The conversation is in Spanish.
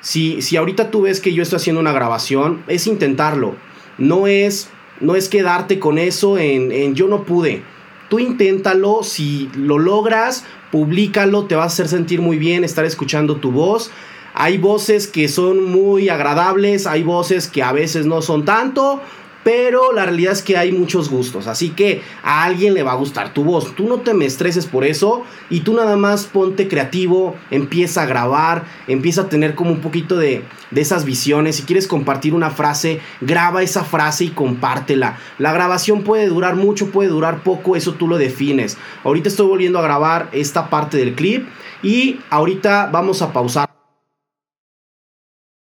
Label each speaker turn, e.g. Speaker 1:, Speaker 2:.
Speaker 1: Si, si ahorita tú ves que yo estoy haciendo una grabación, es intentarlo. No es, no es quedarte con eso en, en yo no pude. Tú inténtalo, si lo logras, públicalo, te va a hacer sentir muy bien estar escuchando tu voz. Hay voces que son muy agradables, hay voces que a veces no son tanto, pero la realidad es que hay muchos gustos, así que a alguien le va a gustar tu voz. Tú no te me estreses por eso y tú nada más ponte creativo, empieza a grabar, empieza a tener como un poquito de, de esas visiones. Si quieres compartir una frase, graba esa frase y compártela. La grabación puede durar mucho, puede durar poco, eso tú lo defines. Ahorita estoy volviendo a grabar esta parte del clip y ahorita vamos a pausar.